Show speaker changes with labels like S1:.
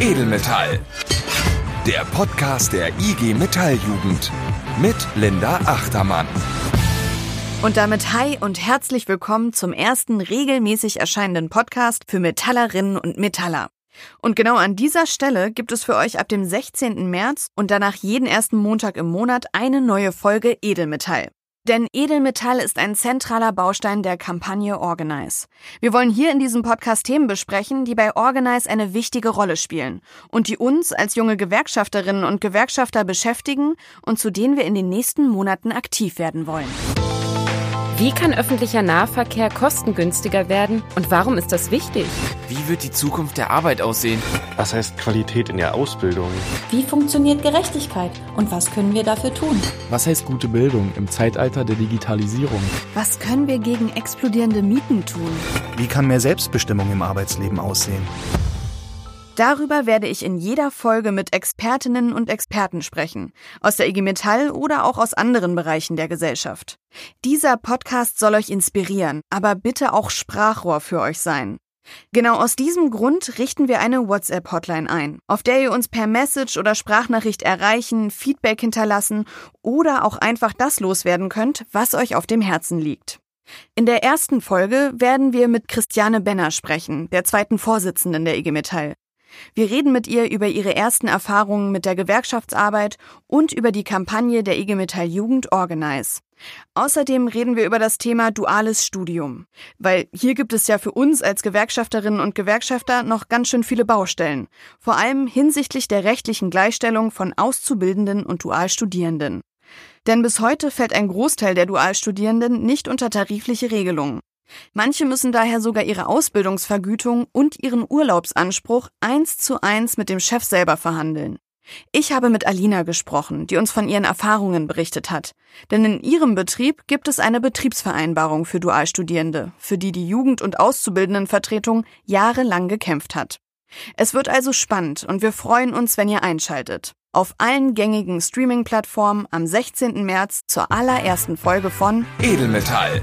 S1: Edelmetall. Der Podcast der IG Metalljugend mit Linda Achtermann.
S2: Und damit hi und herzlich willkommen zum ersten regelmäßig erscheinenden Podcast für Metallerinnen und Metaller. Und genau an dieser Stelle gibt es für euch ab dem 16. März und danach jeden ersten Montag im Monat eine neue Folge Edelmetall. Denn Edelmetall ist ein zentraler Baustein der Kampagne Organize. Wir wollen hier in diesem Podcast Themen besprechen, die bei Organize eine wichtige Rolle spielen und die uns als junge Gewerkschafterinnen und Gewerkschafter beschäftigen und zu denen wir in den nächsten Monaten aktiv werden wollen.
S3: Wie kann öffentlicher Nahverkehr kostengünstiger werden und warum ist das wichtig?
S4: Wie wird die Zukunft der Arbeit aussehen?
S5: Was heißt Qualität in der Ausbildung?
S6: Wie funktioniert Gerechtigkeit und was können wir dafür tun?
S7: Was heißt gute Bildung im Zeitalter der Digitalisierung?
S2: Was können wir gegen explodierende Mieten tun?
S8: Wie kann mehr Selbstbestimmung im Arbeitsleben aussehen?
S2: Darüber werde ich in jeder Folge mit Expertinnen und Experten sprechen, aus der IG Metall oder auch aus anderen Bereichen der Gesellschaft. Dieser Podcast soll euch inspirieren, aber bitte auch Sprachrohr für euch sein. Genau aus diesem Grund richten wir eine WhatsApp-Hotline ein, auf der ihr uns per Message oder Sprachnachricht erreichen, Feedback hinterlassen oder auch einfach das loswerden könnt, was euch auf dem Herzen liegt. In der ersten Folge werden wir mit Christiane Benner sprechen, der zweiten Vorsitzenden der IG Metall. Wir reden mit ihr über ihre ersten Erfahrungen mit der Gewerkschaftsarbeit und über die Kampagne der IG Metall Jugend Organize. Außerdem reden wir über das Thema duales Studium, weil hier gibt es ja für uns als Gewerkschafterinnen und Gewerkschafter noch ganz schön viele Baustellen, vor allem hinsichtlich der rechtlichen Gleichstellung von Auszubildenden und Dualstudierenden. Denn bis heute fällt ein Großteil der Dualstudierenden nicht unter tarifliche Regelungen. Manche müssen daher sogar ihre Ausbildungsvergütung und ihren Urlaubsanspruch eins zu eins mit dem Chef selber verhandeln. Ich habe mit Alina gesprochen, die uns von ihren Erfahrungen berichtet hat. Denn in ihrem Betrieb gibt es eine Betriebsvereinbarung für Dualstudierende, für die die Jugend- und Auszubildendenvertretung jahrelang gekämpft hat. Es wird also spannend und wir freuen uns, wenn ihr einschaltet. Auf allen gängigen Streaming-Plattformen am 16. März zur allerersten Folge von
S1: Edelmetall.